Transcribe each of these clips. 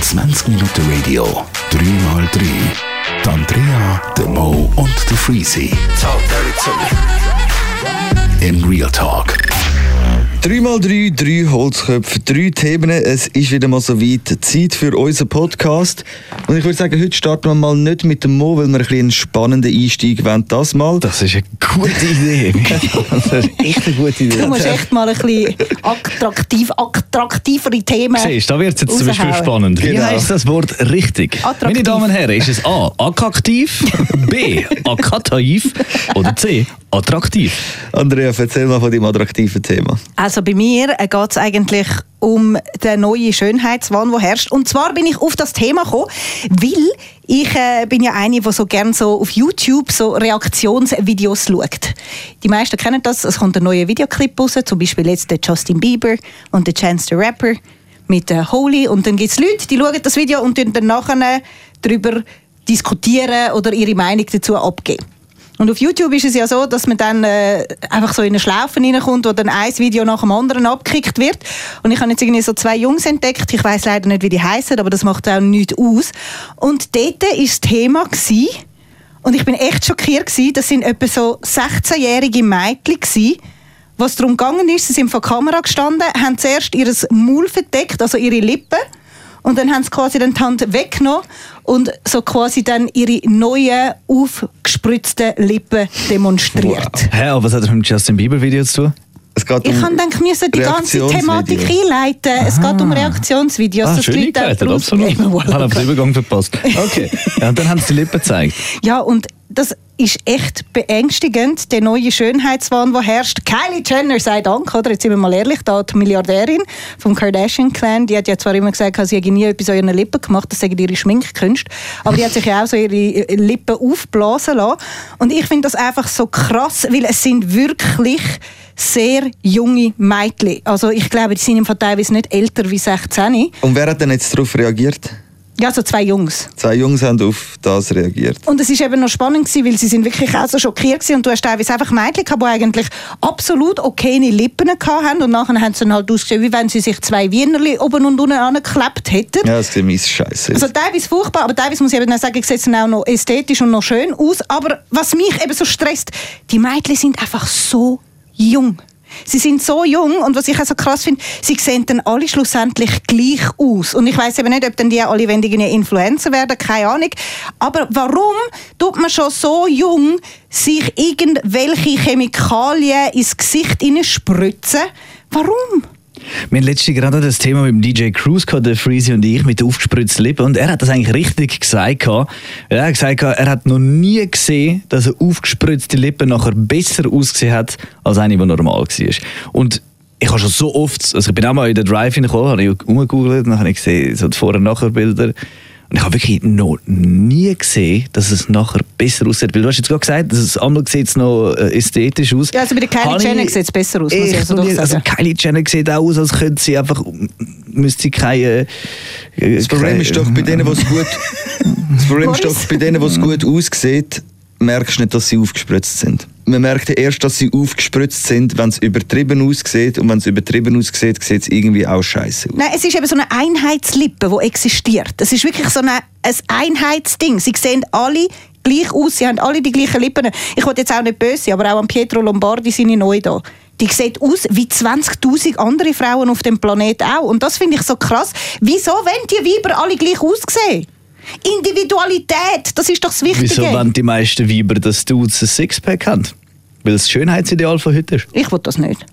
20 Minuten Radio, 3x3. Die Andrea, der Mo und der Freezy. Talk dirty to me. In Real Talk. 3x3, drei Holzköpfe, drei Themen. Es ist wieder mal so weit. Zeit für unseren Podcast. Und ich würde sagen, heute starten wir mal nicht mit dem Mo, weil wir ein bisschen einen spannenden Einstieg wollen. Das mal. Das ist eine gute Idee. das ist echt eine gute Idee. Du musst echt mal ein bisschen attraktiv, attraktivere Themen Siehst, da wird es jetzt zum Beispiel spannend. Wie Genau. heißt das Wort richtig? Attraktiv. Meine Damen und Herren, ist es A. Attraktiv, B. Attraktiv oder C. Attraktiv? Andrea, erzähl mal von deinem attraktiven Thema. Also bei mir geht es eigentlich um den neuen Schönheitswahn, der herrscht. Und zwar bin ich auf das Thema gekommen, weil ich äh, bin ja eine, die so gerne so auf YouTube so Reaktionsvideos schaut. Die meisten kennen das. Es kommt ein neuer Videoclip raus, zum Beispiel jetzt der Justin Bieber und der Chance the Rapper mit der Holy. Und dann gibt es Leute, die schauen das Video und dann nachher darüber diskutieren oder ihre Meinung dazu abgeben. Und auf YouTube ist es ja so, dass man dann äh, einfach so in eine Schlaufe reinkommt, wo dann ein Video nach dem anderen abgekickt wird. Und ich habe jetzt irgendwie so zwei Jungs entdeckt. Ich weiß leider nicht, wie die heißen, aber das macht auch nichts aus. Und dort war das Thema gewesen, und ich bin echt schockiert gewesen, das sind etwa so 16-jährige Mädchen gewesen, was darum gegangen ist, sie sind vor der Kamera gestanden, haben zuerst ihr Maul verdeckt, also ihre Lippen, und dann haben sie quasi dann die Hand weggenommen und so quasi dann ihre neuen, aufgespritzten Lippen demonstriert. Hä, aber was hat das mit dem Justin Bieber Video zu tun? Es geht Ich um kann dann müssen die ganze Thematik einleiten. Es geht um Reaktionsvideos. Ah, die schön eingeleitet, absolut. Ich habe den Übergang verpasst. Okay, ja, und dann haben sie die Lippen gezeigt. Ja, und das ist echt beängstigend, der neue Schönheitswahn, der herrscht. Kylie Jenner sei Dank, oder? Jetzt sind wir mal ehrlich, da die Milliardärin vom Kardashian-Clan, die hat ja zwar immer gesagt, sie hätte nie etwas an ihren Lippen gemacht, das sagen ihre Schminkkünste, aber die hat sich ja auch so ihre Lippen aufblasen lassen. Und ich finde das einfach so krass, weil es sind wirklich sehr junge Mädchen. Also ich glaube, die sind im Fall nicht älter wie 16. Und wer hat denn jetzt darauf reagiert? Ja, so zwei Jungs. Zwei Jungs haben auf das reagiert. Und es ist eben noch spannend gewesen, weil sie sind wirklich auch so schockiert gewesen. und du hast teilweise einfach Mädchen gehabt, die eigentlich absolut okay Lippen haben und nachher haben sie dann halt ausgesehen, wie wenn sie sich zwei Wienerli oben und unten angeklebt hätten. Ja, das mies scheiße. Also teilweise furchtbar, aber teilweise muss ich eben auch sagen, sieht es auch noch ästhetisch und noch schön aus. Aber was mich eben so stresst, die Mädchen sind einfach so jung. Sie sind so jung und was ich auch so krass finde, sie sehen dann alle schlussendlich gleich aus. Und ich weiß eben nicht, ob dann die alle irgendwie Influencer werden, keine Ahnung. Aber warum tut man schon so jung sich irgendwelche Chemikalien ins Gesicht spritzen? Warum? Wir haben letztens gerade das Thema mit dem DJ Cruz gehabt, der Freezy und ich, mit aufgespritzten Lippen. Und er hat das eigentlich richtig gesagt. Er hat gesagt, er hat noch nie gesehen, dass eine aufgespritzte Lippe nachher besser ausgesehen hat, als eine, die normal war. Und ich habe schon so oft, also ich bin auch mal in den Drive hineingekommen, habe ich umgegoogelt, und dann habe ich gesehen, so die Vor- und Nachher-Bilder. Und ich habe wirklich noch nie gesehen, dass es nachher besser aussieht. Weil du hast jetzt gerade gesagt, dass es einmal sieht es noch äh, ästhetisch aus. Ja, also bei der Kylie Habe Jenner sieht es besser aus, muss ich also doch nie- sagen. Also Kylie Jenner sieht auch aus, als könnte sie einfach, müsste sie keine... äh, Das Problem ist doch bei denen, was gut, das Problem ist doch bei denen, was gut aussieht, merkst du nicht, dass sie aufgespritzt sind. Man merkt erst, dass sie aufgespritzt sind, wenn es übertrieben aussieht. Und wenn es übertrieben aussieht, sieht es irgendwie auch scheiße aus. Nein, es ist eben so eine Einheitslippe, die existiert. Es ist wirklich so eine, ein Einheitsding. Sie sehen alle gleich aus, sie haben alle die gleichen Lippen. Ich wollte jetzt auch nicht böse aber auch an Pietro Lombardi seine neu da. Die sieht aus wie 20.000 andere Frauen auf dem Planeten auch. Und das finde ich so krass. Wieso wollen die Weiber alle gleich aussehen? Individualität, das ist doch das Wichtige. Wieso wollen die meisten Weiber, dass Dudes ein Sixpack haben? Weil es das Schönheitsideal von heute ist. Ich will das nicht.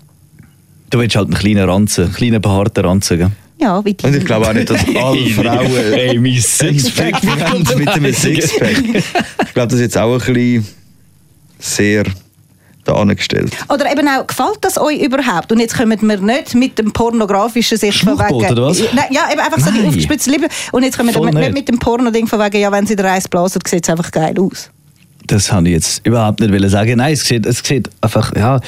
Du willst halt einen kleinen Ranzen, einen kleinen behaarten Ranzen. gell? Ja, wie die. Und ich glaube auch nicht, dass alle Frauen Ey, mein ein Sixpack haben mit einem Sixpack. Ich glaube, das ist jetzt auch ein bisschen sehr da angestellt. Oder eben auch, gefällt das euch überhaupt? Und jetzt kommen wir nicht mit dem pornografischen Sicht von wegen... oder was? Nein, ja, eben einfach so die Nein. aufgespitzte Liebe. Und jetzt kommen wir nicht. nicht. mit dem Porno-Ding von wegen, ja, wenn sie den Reis blasen, sieht es einfach geil aus. Das habe ich jetzt überhaupt nicht wollen sagen. Nein, es sieht, es sieht einfach, ja.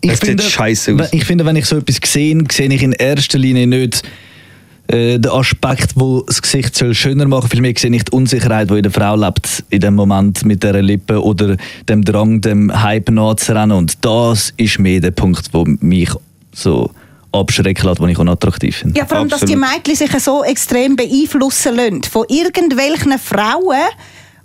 Ich Es sieht scheisse aus. Ich finde, wenn ich so etwas sehe, sehe ich in erster Linie nicht äh, den Aspekt, wo das Gesicht soll schöner machen. Vielmehr sehe ich die Unsicherheit, die in der Frau lebt, in dem Moment mit der Lippe oder dem Drang, dem Hype nachzurennen. Und das ist mehr der Punkt, wo mich so abschrecken lässt, die ich auch attraktiv finde. Ja, vor allem, dass die Absolut. Mädchen sich so extrem beeinflussen lassen von irgendwelchen Frauen,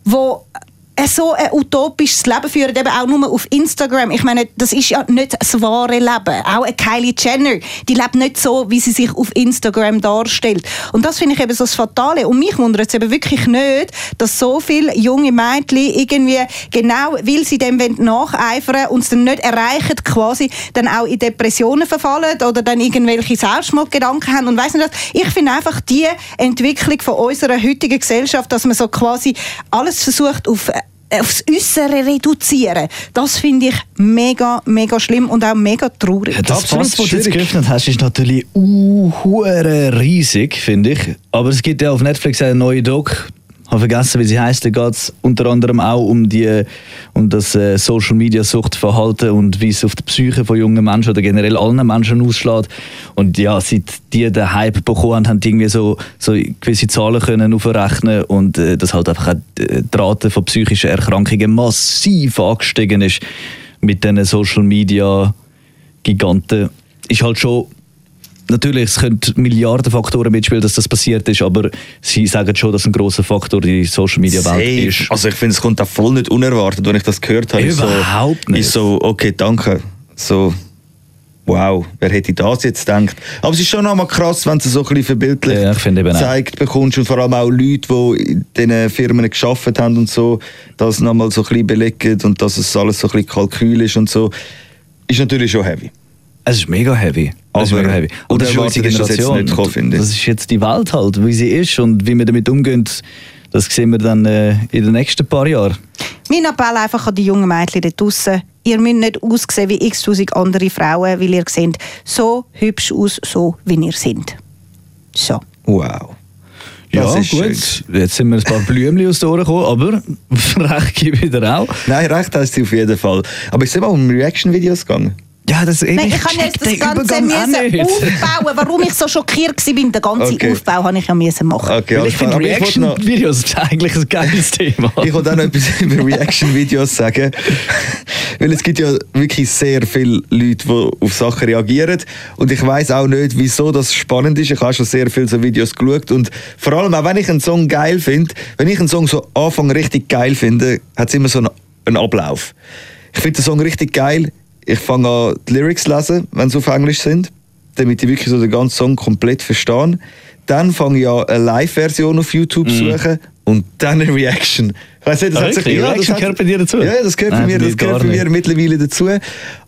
die so ein utopisches Leben führen, eben auch nur auf Instagram. Ich meine, das ist ja nicht das wahre Leben. Auch eine Kylie Jenner, die lebt nicht so, wie sie sich auf Instagram darstellt. Und das finde ich eben so das Fatale. Und mich wundert es eben wirklich nicht, dass so viele junge Mädchen irgendwie genau, weil sie dem nacheifern und es dann nicht erreichen, quasi dann auch in Depressionen verfallen oder dann irgendwelche Selbstmordgedanken haben und weiss nicht was. Ich finde einfach die Entwicklung von unserer heutigen Gesellschaft, dass man so quasi alles versucht auf äh, aufs Äußere reduzieren. Das finde ich mega, mega schlimm und auch mega traurig. Das Absolut Fass, das du jetzt geöffnet hast, ist natürlich uh, riesig, finde ich. Aber es gibt ja auf Netflix eine neue Doc. Habe vergessen, wie sie heißt. Da geht es unter anderem auch um, die, um das äh, Social Media Suchtverhalten und wie es auf die Psyche von jungen Menschen oder generell allen Menschen ausschlägt. Und ja, seit die den Hype bekommen haben, haben die irgendwie so, so gewisse Zahlen können aufrechnen und äh, dass halt einfach auch die die Rate von psychischen Erkrankungen massiv angestiegen ist mit diesen Social Media Giganten. Ist halt schon Natürlich, es können Milliarden Faktoren mitspielen, dass das passiert ist, aber sie sagen schon, dass ein großer Faktor die Social Media Welt Safe. ist. Also ich finde, es kommt auch voll nicht unerwartet, wenn ich das gehört habe. Ich Überhaupt so, nicht. Ich so, okay, danke. So, wow, wer hätte das jetzt gedacht? Aber es ist schon nochmal krass, wenn du so ein bisschen verbildlich Ja, gezeigt bekommst und vor allem auch Leute, die in diesen Firmen geschafft haben und so, das nochmal so ein bisschen belegen und dass es alles so ein bisschen Kalkül ist und so, ist natürlich schon heavy. Es ist mega heavy. Ist Aber mega heavy. Und das ist unsere ist das jetzt Generation. nicht gekommen, finde ich. Das ist jetzt die Welt halt, wie sie ist und wie wir damit umgehen, das sehen wir dann äh, in den nächsten paar Jahren. Mein Appell einfach an die jungen Mädchen da draussen. Ihr müsst nicht aussehen wie x-tausend andere Frauen, weil ihr seht so hübsch aus, so wie ihr seid. So. Wow. Ja, Das ist gut. schön. Jetzt sind mir ein paar Blümchen aus den Ohren gekommen, aber recht gebe ich wieder auch. Nein, recht hast du auf jeden Fall. Aber ist es mal um Reaction-Videos gegangen? Ja, das eben, Nein, ich kann jetzt das Ganze müssen nicht. aufbauen, warum ich so schockiert war. Den ganzen Okay. Aufbau habe ich ja müssen machen. Okay, alles ich finde Reaction-Videos eigentlich ein geiles Thema. Ich wollte auch noch etwas über Reaction-Videos sagen. Weil es gibt ja wirklich sehr viele Leute, die auf Sachen reagieren. Und ich weiß auch nicht, wieso das spannend ist. Ich habe schon sehr viele so Videos geschaut. Und vor allem auch, wenn ich einen Song geil finde, wenn ich einen Song so Anfang richtig geil finde, hat es immer so einen, einen Ablauf. Ich finde den Song richtig geil. Ich fange an, die Lyrics zu lesen, wenn sie auf Englisch sind, damit ich wirklich so den ganzen Song komplett verstehe. Dann fange ich an, eine Live-Version auf YouTube zu suchen und dann eine Reaction. Ich weiss nicht, das Ah, hat sich, wirklich? ja, das Reaction hat- gehört bei dir dazu? Ja, das gehört bei Nein, mir, bei das mir gehört gar bei mir mittlerweile dazu.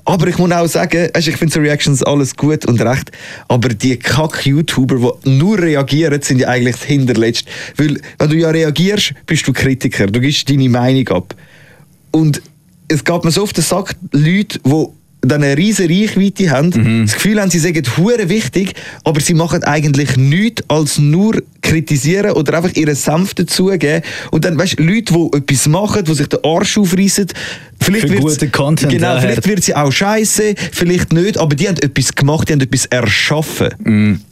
Aber ich muss auch sagen, weisst, ich finde so Reactions alles gut und recht, aber die Kack-YouTuber, die nur reagieren, sind ja eigentlich das Hinterletzte. Weil, wenn du ja reagierst, bist du Kritiker, du gibst deine Meinung ab. Und es gab mir so auf den Sack, Leute, die dann eine riesige Reichweite haben, Mhm. das Gefühl haben, sie sagen hure wichtig, aber sie machen eigentlich nichts als nur kritisieren oder einfach ihren Senf dazugeben. Und dann, weißt du, Leute, die etwas machen, die sich den Arsch aufreißen, vielleicht Für guten Content Genau, vielleicht wird sie auch scheiße, vielleicht nicht, aber die haben etwas gemacht, die haben etwas erschaffen.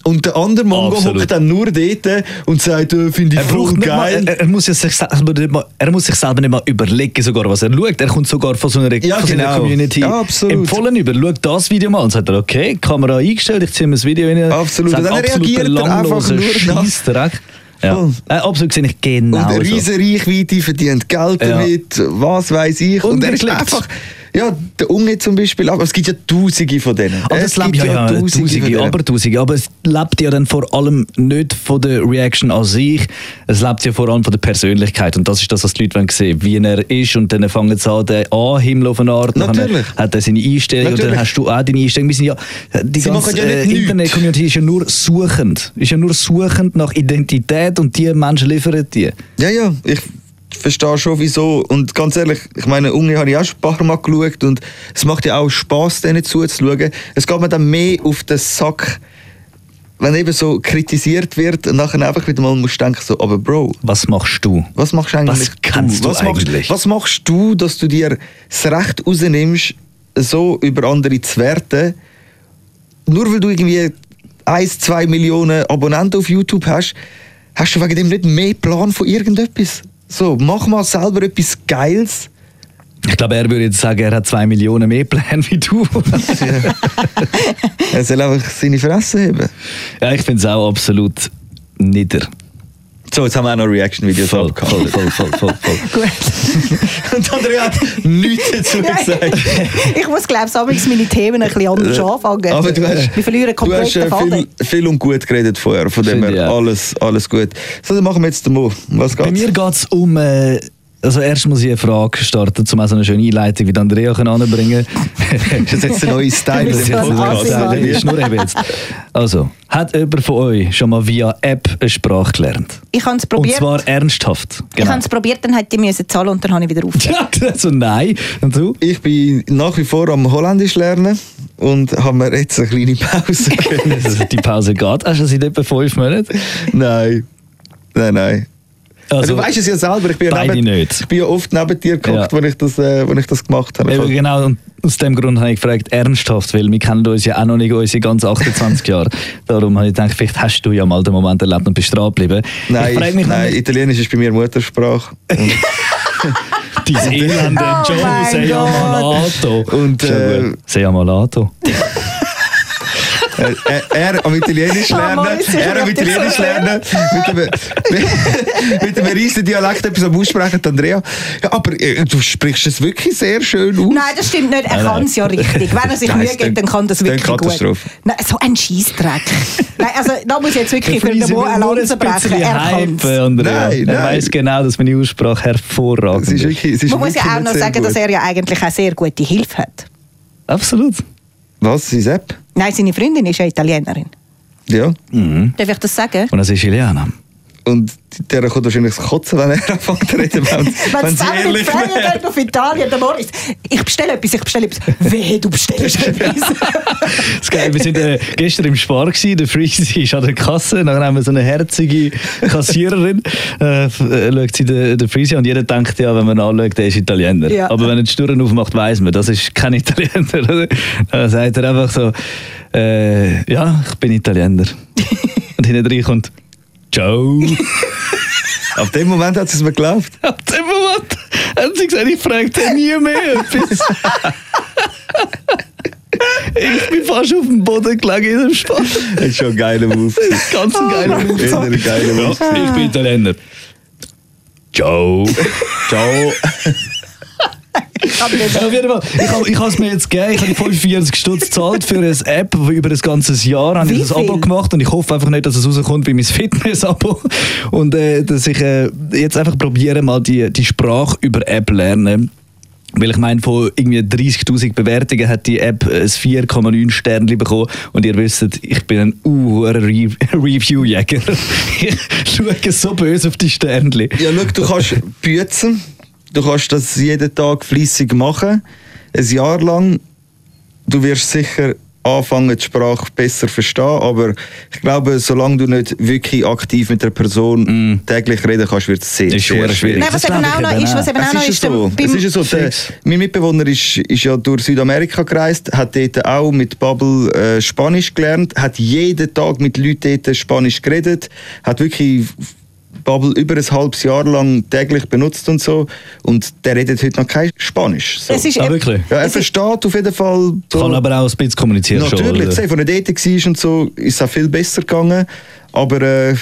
Und der andere Mongo hockt dann nur dort und sagt, äh, finde ich Er, voll nicht mal, geil. er, er, muss ja sich selber nicht mal, er muss sich selber nicht mal überlegen, sogar, was er schaut. Er kommt sogar von so einer, Ja, von genau. Community Ja, empfohlen über. Schaut das Video mal und sagt er, okay, Kamera eingestellt, ich ziehe mir das Video rein. Absolut. Sagt Und dann absolut reagiert er einfach nur. Ja. Voll. Äh, absolut sehe ich genau und eine so. riesige Reichweite, verdient Geld damit, was weiß ich. Und Und, er ist einfach, ja, der Unge zum Beispiel, aber es gibt ja Tausende von denen. Aber es es lebt ja, ja, Tausende Tausende, aber Tausende. Aber es lebt ja dann vor allem nicht von der Reaction an sich. Es lebt ja vor allem von der Persönlichkeit. Und das ist das, was die Leute wollen sehen wie er ist. Und dann fangen sie an, den Anhimmel auf eine Art. Natürlich. hat er seine Einstellung. Und Natürlich. dann hast du auch deine Einstellung. Wir sind ja, die Sie ganze ja äh. Internet-Community ist ja nur suchend. Ist ja nur suchend nach Identität. Und die Menschen liefern die. Ja, ja, ich verstehe schon, wieso. Und ganz ehrlich, ich meine, Unge habe ich auch schon ein paar Mal geschaut und es macht ja auch Spass, denen zuzuschauen. Es geht mir dann mehr auf den Sack, wenn eben so kritisiert wird und nachher einfach wieder mal musst denken, so, aber Bro, Was machst du? was machst du eigentlich? Was kannst du was eigentlich? Machst, was machst du, dass du dir das Recht rausnimmst, so über andere zu werten, nur weil du irgendwie 1, 2 Millionen Abonnenten auf YouTube hast, hast du wegen dem nicht mehr Plan von irgendetwas. So, mach mal selber etwas Geiles Ich glaube, er würde jetzt sagen, er hat zwei Millionen mehr Pläne wie du. Er soll einfach seine Fresse haben. ja, ich finde es auch absolut nieder. So, jetzt haben wir auch noch Reaction-Videos Voll, abgehabt. voll, voll, voll, voll, voll. Gut. Und Andrea hat nichts dazu gesagt. ich muss, glaube ich, meine Themen ein bisschen anders anfangen. Äh, Aber du hast, Wir verlieren du komplett hast den äh, viel, viel und gut geredet vorher. Von dem her alles, alles gut. So, dann machen wir jetzt den Mo. Um Was Bei geht's? mir geht es um. Äh, also erst muss ich eine Frage starten, um auch so eine schöne Einleitung wie die Andrea kann anbringen Das ist jetzt der neue Style Du ein. Assi, Die Schnur eben jetzt. Also, hat jemand von euch schon mal via App eine Sprache gelernt? Ich habe es Und probiert. zwar ernsthaft. Ich habe es probiert, dann hätte ich müssen zahlen und dann habe ich wieder aufgehört. Ja, also nein. Und du? Ich bin nach wie vor am Holländisch lernen und haben mir jetzt eine kleine Pause. Also die Pause geht. Hast du seit etwa fünf Monaten? nein. Nein, nein. Also, du weißt es ja selber, ich bin ja, beide neben, nicht. Ich bin ja oft neben dir gehockt, Ja. als ich, das, äh, als ich das gemacht habe. Eben genau, und aus dem Grund habe ich gefragt, ernsthaft, weil wir kennen uns ja auch noch nicht unsere ganzen 28 Jahre. Darum habe ich gedacht, vielleicht hast du ja mal den Moment erlebt und bist dran geblieben. Nein, ich mich nein Italienisch ist bei mir Muttersprache. Dein elende Oh Joe, sei. Und, amalato. Äh, sei amalato. Er, am Italienisch Oh lernen, er am Italienisch lernen, mit einem, mit, einem riesen Dialekt etwas am Aussprechen, Andrea. Ja, aber äh, du sprichst es wirklich sehr schön aus. Nein, das stimmt nicht. Er kann es ja richtig. Wenn er sich Mühe dann- gibt, dann kann das wirklich gut. Katastrophe. Nein, so ein Scheissdreck. Nein, also da muss ich jetzt wirklich für den Mo eine Lanze brechen. Er kann. Nein, Er weiß genau, dass meine Aussprache hervorragend Es ist ist. wirklich, es ist Man muss ja auch noch sagen, gut. dass er ja eigentlich auch sehr gute Hilfe hat. Absolut. Was, seine App? Nein, seine Freundin ist ja Italienerin. Ja. Darf ich das sagen? Und das ist Ileana. Und der kommt wahrscheinlich das Kotzen, wenn er anfängt zu reden, wenn, Wenn wenn es sie ehrlich wäre. geht auf Italien, dann morgens. Ich bestelle etwas, ich bestelle etwas. Wehe, du bestellst etwas. Das ist geil. Wir sind äh, gestern im Spar gewesen. Der Freezy ist an der Kasse. Dann haben wir so eine herzige Kassiererin. Äh, äh, schaut sie den, den Freezy und jeder denkt ja, wenn man ihn anschaut, der ist Italiener. Ja. Aber wenn er die Stirn aufmacht, weiß man, das ist kein Italiener. oder? Dann sagt er einfach so, äh, ja, ich bin Italiener. und hinten rein kommt, ciao. Ab dem Moment hat sie es mir geglaubt. Ab dem Moment hat sie gesagt, ich frage den nie mehr etwas. ich bin fast auf dem Boden gelegen in dem Spar. Das ist schon ein geiler Move. Das ist ganz ein geiler Move. Ein geiler Move. Ja, ich bin Italiener. Ciao. Ciao. Ich hab nicht- Ja, auf jeden Fall. Ich habe ich es mir jetzt gegeben. Ich habe die 45 Stutz gezahlt für eine App. Über ein ganzes Jahr habe ich das Abo gemacht und ich hoffe einfach nicht, dass es rauskommt wie mein Fitness-Abo. Und äh, dass ich äh, jetzt einfach probiere, mal die, die Sprache über App lernen. Weil ich meine, von irgendwie 30.000 Bewertungen hat die App ein 4,9 Sterne bekommen. Und ihr wisst, ich bin ein uh, Re Review-Jäger. Ich schaue so böse auf die Sternchen. Ja, schau, du kannst büzen. Du kannst das jeden Tag fließig machen. Ein Jahr lang. Du wirst sicher anfangen, die Sprache besser verstehen. Aber ich glaube, solange du nicht wirklich aktiv mit der Person täglich reden kannst, wird es sehr, Mm. Ist sehr schwierig. schwierig. Nein, was eben auch eben ist, was eben auch Es noch ist, so. es ist so. Der, mein Mitbewohner ist, ist ja durch Südamerika gereist, hat dort auch mit Bubble äh, Spanisch gelernt, hat jeden Tag mit Leuten dort Spanisch geredet, hat wirklich Bubble über ein halbes Jahr lang täglich benutzt und so. Und der redet heute noch kein Spanisch. So. Es ist Ah, eben- wirklich? ja, er es ist- versteht auf jeden Fall. So, Kann aber auch ein bisschen kommunizieren schon. Natürlich, sehen, von der dort war und so, ist es auch viel besser gegangen. Aber äh,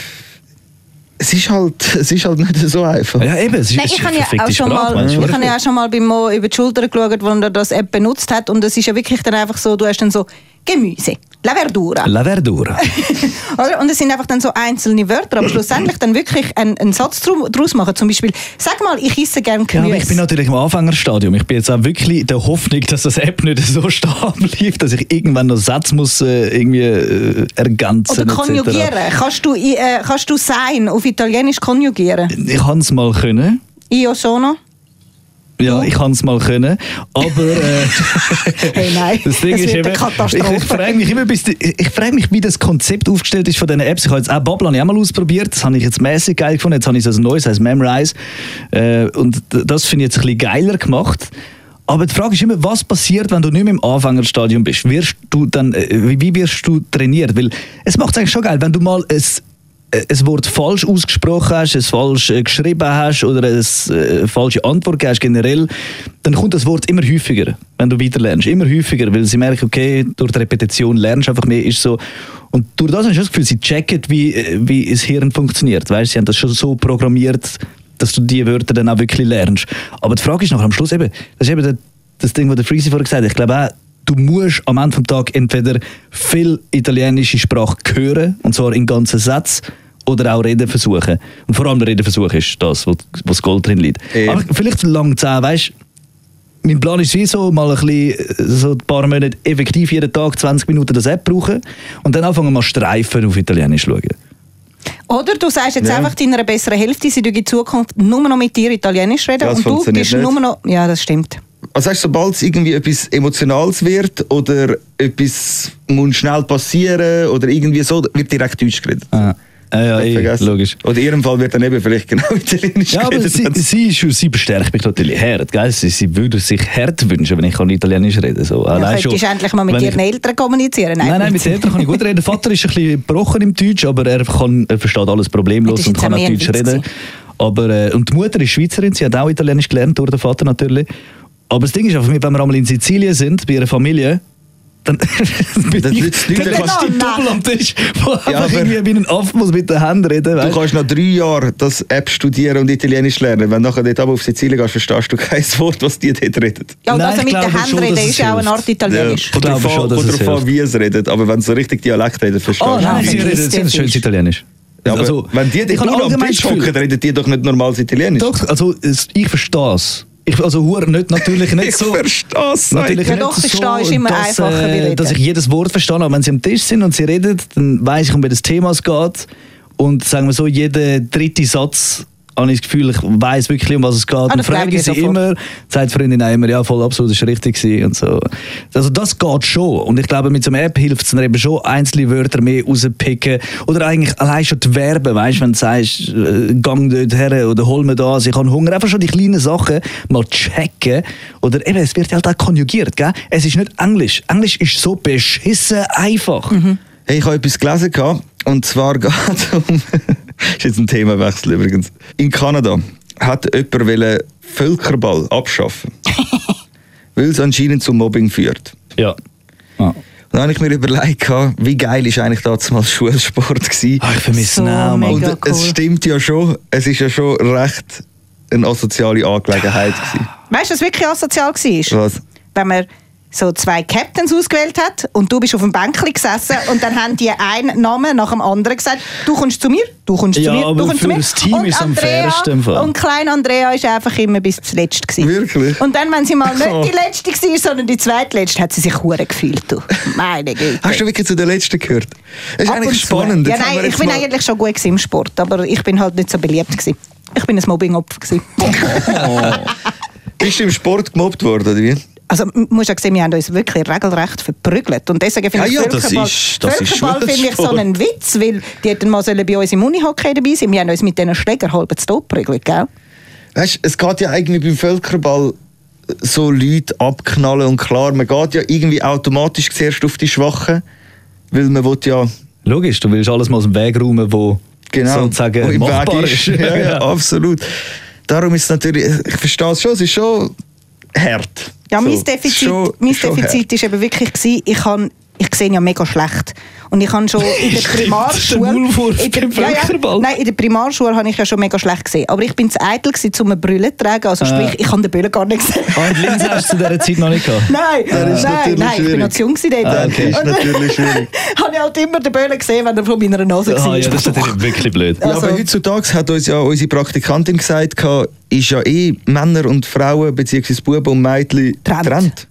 es, ist halt, es ist halt nicht so einfach. Ja, eben. Es ist, Nein, ich habe ja auch schon Sprache, mal, ich habe ja auch schon mal bei Mo über die Schulter geschaut, wo er das App benutzt hat und es ist ja wirklich dann einfach so, du hast dann so Gemüse, la verdura. La Verdura. Und es sind einfach dann so einzelne Wörter, aber schlussendlich dann wirklich einen, einen Satz draus machen. Zum Beispiel, sag mal, ich esse gerne Ja, Gemüse. aber ich bin natürlich im Anfängerstadium. Ich bin jetzt auch wirklich der Hoffnung, dass das App nicht so stehen bleibt, dass ich irgendwann noch Satz muss äh, irgendwie äh, ergänzen Oder konjugieren. Kannst du, äh, kannst du sein auf Italienisch konjugieren? Ich kann es mal können. Io sono? Ja, ich kann es mal können. Aber äh, Hey, nein, das Ding es ist eben, Katastrophe. ich, ich frage mich immer, bis die, ich frage mich, wie das Konzept aufgestellt ist von diesen Apps. Ich habe jetzt auch habe ich auch mal ausprobiert. Das habe ich jetzt mäßig geil gefunden. Jetzt habe ich so ein neues, heißt Memrise. Äh, und das finde ich jetzt ein bisschen geiler gemacht. Aber die Frage ist immer, was passiert, wenn du nicht mehr im Anfängerstadium bist? Wirst du dann, äh, wie wirst du trainiert? Weil es macht es eigentlich schon geil, wenn du mal ein ein Wort falsch ausgesprochen hast, es falsch äh, geschrieben hast oder eine äh, falsche Antwort hast generell, dann kommt das Wort immer häufiger, wenn du weiter lernst. Immer häufiger, weil sie merken, okay, durch die Repetition lernst du einfach mehr, ist so. Und durch das ich schon das Gefühl, sie checken, wie, äh, wie das Hirn funktioniert. Weißt, sie haben das schon so programmiert, dass du die Wörter dann auch wirklich lernst. Aber die Frage ist nachher am Schluss eben, das ist eben das Ding, was der Freezy vorher gesagt hat. Ich glaube auch, du musst am Ende des Tages entweder viel italienische Sprache hören, und zwar in ganzen Sätzen, oder auch reden versuchen. Und vor allem reden versuchen ist das, wo, wo das Gold drin liegt. Eben. Aber vielleicht lang zehn, weißt mein Plan ist wie so, mal ein bisschen, äh, so ein paar Monate effektiv jeden Tag 20 Minuten das App brauchen und dann anfangen mal Streifen auf Italienisch schauen. Oder du sagst jetzt Ja. einfach deiner besseren Hälfte, sie in Zukunft nur noch mit dir Italienisch reden Das und du bist nicht. nur noch... Ja, das stimmt. Also weißt, sobald es irgendwie etwas Emotionales wird oder etwas muss schnell passieren oder irgendwie so, wird direkt Deutsch geredet. Ah. Ja, ja, eh, Vergessen. logisch. Oder in ihrem Fall wird dann eben vielleicht genau Italienisch Ja, aber sie, sie, ist- sie bestärkt mich natürlich hart. Gell? Sie, sie würde sich hart wünschen, wenn ich kann Italienisch reden So, Ja, allein könntest du endlich mal mit ihren ich- Eltern kommunizieren? Nein, nein, mit den Eltern kann ich gut reden. Der Vater ist ein bisschen gebrochen im Deutsch, aber er, kann, er versteht alles problemlos und kann auch Deutsch reden. Aber, äh, und die Mutter ist Schweizerin, sie hat auch Italienisch gelernt, durch den Vater natürlich. Aber das Ding ist einfach, wenn wir einmal in Sizilien sind, bei ihrer Familie, dann ich dann dann kannst du kannst- doppel am Tisch, wo einfach aber- irgendwie wie ein Aff muss mit den Händen reden. Du weißt? kannst noch drei Jahre das App studieren und Italienisch lernen. Wenn du nachher dort aber auf Sizilien gehst, verstehst du kein Wort, was die dort reden. Ja, und Nein, also ich mit den glaube Händen schon, reden ist ja auch eine. Art Italienisch. Kommt glaube drauf schon, an, dass es hilft. wie es redet. Aber wenn sie so richtig Dialekt reden, verstehst Oh du. nein, sie Ja, reden ist schönes. Italienisch. Ja, aber Also, wenn die ich habe nur am allgemein Tisch das Gefühl- hocken, dann reden die doch nicht normales Italienisch. Doch, also ich verstehe es. Ich, also nicht, natürlich nicht ich so... verstehe es. Natürlich Ja, nicht doch, so, verstehen ist immer dass, einfacher reden. dass ich jedes Wort verstehe, aber wenn sie am Tisch sind und sie reden, dann weiß ich, um welches Thema es geht. Und sagen wir so, jeder dritte Satz habe ich das Gefühl, ich weiß wirklich, um was es geht. Ah, und frage ich sie sofort. immer, sagt die Freundin auch immer, ja, voll absolut, das war richtig und so. Also das geht schon. Und ich glaube, mit so einer App hilft es dann eben schon, einzelne Wörter mehr rauspicken. Oder eigentlich allein schon die Verben, weißt du, wenn du sagst, äh, gang dort her oder hol mir das, ich habe Hunger. Einfach schon die kleinen Sachen mal checken. Oder eben, es wird halt auch konjugiert, gell? Es ist nicht Englisch. Englisch ist so beschissen einfach. Hey, ich habe etwas gelesen gehabt, und zwar geht es um. ist jetzt ein Themawechsel übrigens. In Kanada hat jemand wollen Völkerball abschaffen, weil es anscheinend zu Mobbing führt. Ja. Ah. Und dann habe ich mir überlegt, wie geil ist eigentlich damals Schulsport gewesen. Ah, ich vermisse So ihn. Und es cool. stimmt ja schon, es ist ja schon recht eine asoziale Angelegenheit gewesen. Weißt du, was wirklich asozial war? Was? Wenn man so zwei Captains ausgewählt hat und du bist auf dem Bänkchen gesessen und dann haben die einen Namen nach dem anderen gesagt, du kommst zu mir, du kommst Ja, zu mir, du kommst für zu mir. das Team und ist es am Andrea- fairsten im Fall. Und klein Andrea ist einfach immer bis zuletzt gewesen. Wirklich? Und dann, wenn sie mal Oh. nicht die letzte war, sondern die zweitletzte, hat sie sich hure gefühlt. Du. Meine Güte. Hast du wirklich zu der letzten gehört? Das ist Ab eigentlich spannend. Ja, nein, ich bin mal- eigentlich schon gut im Sport, aber ich bin halt nicht so beliebt gewesen. Ich bin ein Mobbing-Opfer gewesen. Bist du im Sport gemobbt worden, oder wie? Also, musst ja sehen, wir haben uns wirklich regelrecht verprügelt. Und deswegen finde Ja, ich ja, das Völkerball, ist- das ist Völkerball finde ich so einen Witz, weil die hätten mal bei uns im Unihockey dabei sein. Wir haben uns mit diesen Schlägern halb zu Tod geprügelt, gell? Weißt du, es geht ja eigentlich beim Völkerball so Leute abknallen und klar, man geht ja irgendwie automatisch zuerst auf die Schwachen, weil man will ja Logisch, du willst alles mal aus dem Weg räumen, wo genau sozusagen wo im machbar Weg ist. Ja, ja, absolut. Darum ist es natürlich, ich verstehe es schon, es ist schon hart. Ja, mein So, Defizit, schon- mein schon Defizit ist eben wirklich gewesen, ich kann ich sehe ja mega schlecht. Und ich habe schon in der Primarschule... in der, Völkerball. nein, in der Primarschule habe ich ja schon mega schlecht gesehen. Aber ich bin zu eitel, gewesen, um eine Brille zu tragen. Also sprich, ich habe den Brille gar nicht gesehen. Ah, und Linse hast du zu dieser Zeit noch nicht gehabt? Nein, ist nein, natürlich nein, ich bin schwierig. noch zu jung gewesen dort. Ah, okay. Das ist natürlich schwierig. habe ich halt immer den Böhlen gesehen, wenn er von meiner Nase war. Ah, ja, das ist natürlich wirklich blöd. Ja, Also- aber heutzutage hat uns ja unsere Praktikantin gesagt, gehabt, ist ja eh Männer und Frauen bzw. Buben und Mädchen Trennt. getrennt.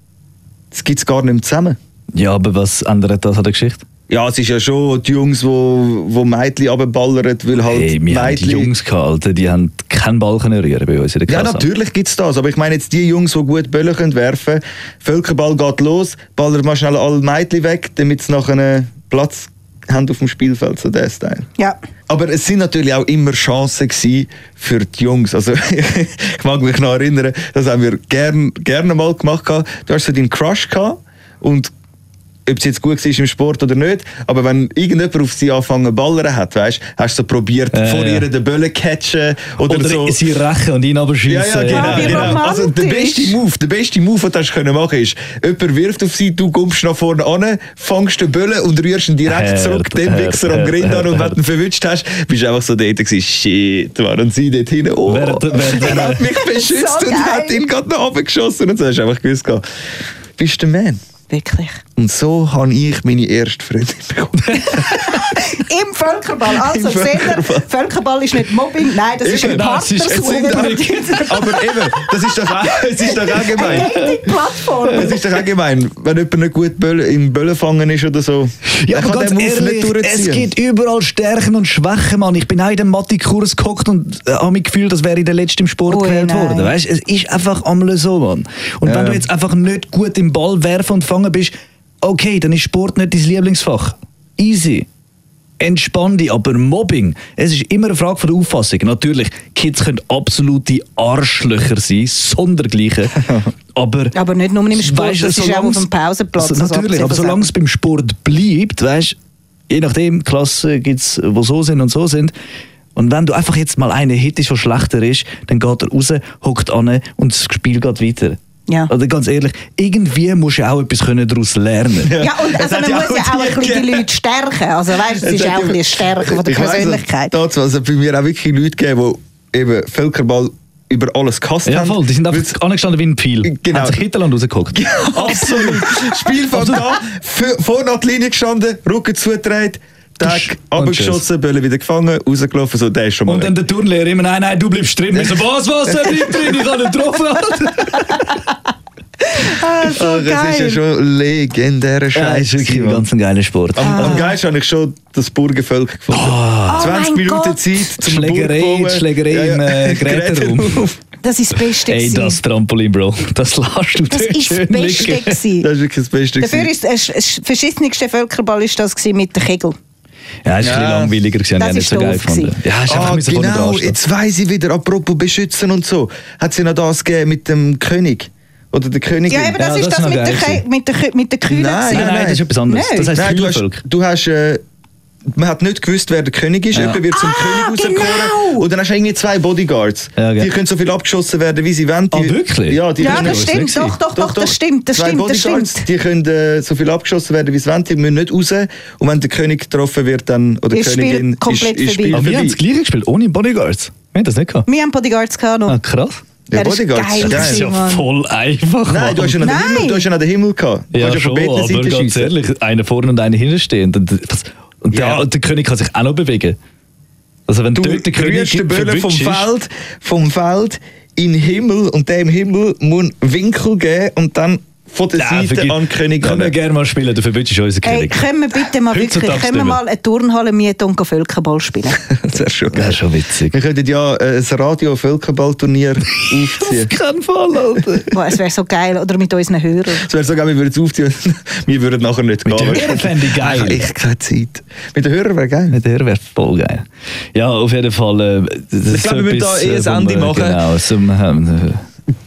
Das gibt es gar nicht mehr zusammen. Ja, aber was ändert das an der Geschichte? Ja, es ist ja schon die Jungs, wo, wo Mädchen runterballern, weil halt Hey, wir haben die Mädchen... Jungs gehalten, die haben keinen Ball können rühren bei uns in der Ja, natürlich gibt es das. Aber ich meine jetzt die Jungs, die gut Bälle können werfen Völkerball geht los, ballert mal schnell alle Mädchen weg, damit sie nachher einen Platz haben auf dem Spielfeld, so der Style. Ja. Aber es sind natürlich auch immer Chancen gewesen für die Jungs. Also ich mag mich noch erinnern, das haben wir gern, gerne mal gemacht. Du hast so deinen Crush gehabt und ob sie jetzt gut war im Sport oder nicht, aber wenn irgendjemand auf sie anfangen zu ballern hat, weißt, hast du so probiert, Äh, vor ja. ihr den Böllen catchen oder, Oder so. sie rächen und ihn aber schiessen. Ja, ja, genau. Ah, wie genau. Also der beste Move, der beste Move, den du hast können machen ist, jemand wirft auf sie, du kommst nach vorne an, fängst den Böllen und rührst ihn direkt Herd, zurück, den Wichser am Grind an und wenn du ihn verwünscht hast, bist du einfach so dort gewesen, shit, war und sie dort hinten, oh, Während- während- er hat mich beschützt So und hat geil. ihn gerade nach oben geschossen und so hast du einfach gewusst, bist der Man. Wirklich. Und so habe ich meine erste Freundin bekommen. Im Völkerball. Also, Im seht ihr, Völkerball. Völkerball ist nicht Mobbing, nein, das ist Eben, ein das ist- es sind Partnersuche. Aber eben, das ist doch, es ist doch auch gemein. Die Plattform. Es ist doch auch gemein, wenn jemand nicht gut Böll, im Böllenfangen ist oder so. Ja, aber ganz ehrlich, es gibt überall Stärken und Schwächen, Mann. Ich bin auch in dem Mathe-Kurs gehockt und äh, habe mich gefühlt, als wäre ich der Letzte im Sport Ui, gewählt nein. worden. Weißt? Es ist einfach einmal so, Mann. Und Ja. wenn du jetzt einfach nicht gut im Ball werfen und fangen bist, okay, dann ist Sport nicht dein Lieblingsfach. Easy. Entspann dich, aber Mobbing, es ist immer eine Frage von der Auffassung. Natürlich, Kids können absolute Arschlöcher sein, sondergleichen. aber Aber nicht nur im Sport, Weisst, das ist auch auf dem Pausenplatz. Also, also natürlich, aber solange es beim Sport bleibt, weißt je nachdem, Klassen gibt es, die so sind und so sind. Und wenn du einfach jetzt mal einen hittest, der schlechter ist, dann geht er raus, hockt an und das Spiel geht weiter. Ja. Also ganz ehrlich, irgendwie musst du auch etwas können daraus lernen Ja, und also man ja muss auch ja auch ein die bisschen die. Leute stärken. Also weißt, es ist auch ein ja- bisschen eine Stärke von der Ich weiss, Persönlichkeit. Dazu, also bei mir auch wirklich Leute gegeben, die eben Völkerball über alles gehasst Ja, haben. voll, die sind einfach angestanden wie ein Pfeil. Genau. Haben sich Hitlerland rausgeguckt. Absolut. Spielfang da, f- vorne an die Linie gestanden, Rücken zugedreht, Tag, abgeschossen, Bälle wieder gefangen, rausgelaufen, so, der ist schon mal Und dann der Turnlehrer immer, nein, nein, du bleibst drin. Ich so, was, was, der bleibt drin, ich habe ihn getroffen. Ah, so Ach, es ist ja geil. schon legendärer Ja, Scheiß. ist wirklich ein ganz geiler Sport. Am, am geilsten habe ich schon das Burgenvölk gefunden. Oh 20 mein Minuten Gott. Zeit zum Schlägerei, Burg bauen. Schlägerei im, äh, Geräteraum. Das ist das Beste. Ey, gewesen. das Trampolin, Bro. Das lässt du das ist das Beste. liegen. Das ist wirklich das Beste. Dafür ist das verschissenste Völkerball ist das mit der Kegel. Ja, ist ein bisschen Ja. langweiliger gewesen, Das habe ich ist nicht so geil gefunden. Ja, ist einfach Ah, genau, jetzt weiss ich wieder, apropos beschützen und so. Hat sie noch das gegeben mit dem König? Oder der Königin? Ja, eben das Ja, ist das das, mit, der Ke- gewesen. mit, der, mit der. Nein. Nein, nein, das ist etwas anderes. Nein. Das heisst Nein, du hast, du hast äh, man hat nicht gewusst, wer der König ist. Ja. Jemand wird zum Ah, König genau. rausgekommen. Und dann hast du irgendwie zwei Bodyguards. Ja, gell. Die können so viel abgeschossen werden, wie sie wollen. Die, Ah, wirklich? Ja, die Ja, können, das das stimmt. Doch, doch, doch, das stimmt. Das zwei stimmt, das Bodyguards, stimmt. die können äh, so viel abgeschossen werden, wie sie wollen. Die müssen nicht raus. Und wenn der König getroffen wird, dann, oder Ist Königin, Spiel komplett ist, ist vorbei. Spiel Aber wir haben das vorbei. gleiche gespielt, ohne Bodyguards. Wir haben das nicht gehabt. Wir haben Bodyguards gehabt noch. Ah, krass. Ja, das ist Bodyguards, geil geil. Das ist ja voll einfach. Nein, du hast ja noch den. Himmel, du hast ja noch den Himmel gehabt. Du ja, schon, von beiden aber Seiten ganz ehrlich, einer vorne und einer hinten stehen. Und, und der, Ja. und der König kann sich auch noch bewegen. Also wenn Du dort der König den Böllen vom Feld, vom Feld in den Himmel und der im Himmel muss einen Winkel geben und dann von der Ja, Seite an den König Können wir gerne mal spielen, du verwünschst unseren Ey, König. können wir bitte mal wirklich, Heutzutage können wir mal eine Turnhalle mieten und Völkerball spielen? Das wäre schon Das geil. ist schon witzig. Wir könnten ja äh, ein Radio-Völkerballturnier aufziehen. keinen Fall, Alter. Boah, es wäre so geil. Oder mit unseren Hörern. Das wäre sogar, wir würden es aufziehen, wir würden nachher nicht Mit gehen. den Hörern fände ich geil. Ich habe keine Zeit. Mit den Hörern wäre geil. Mit der wäre voll geil. Ja, auf jeden Fall. Äh, Ich glaube, wir müssen da eh ein vom, Ende äh, machen. Genau, zum, ähm,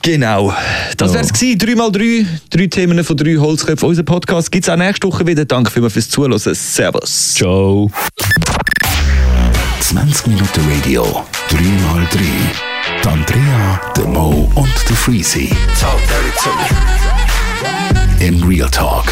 Genau. Das es gewesen. 3x3, drei Themen von drei Holzköpfen. Unser Podcast gibt es auch nächste Woche wieder. Danke vielmals fürs Zuhören. Servus. Ciao. 20 Minuten Radio, 3x3. Die Andrea, der Mo und der Freezy. Im Real Talk.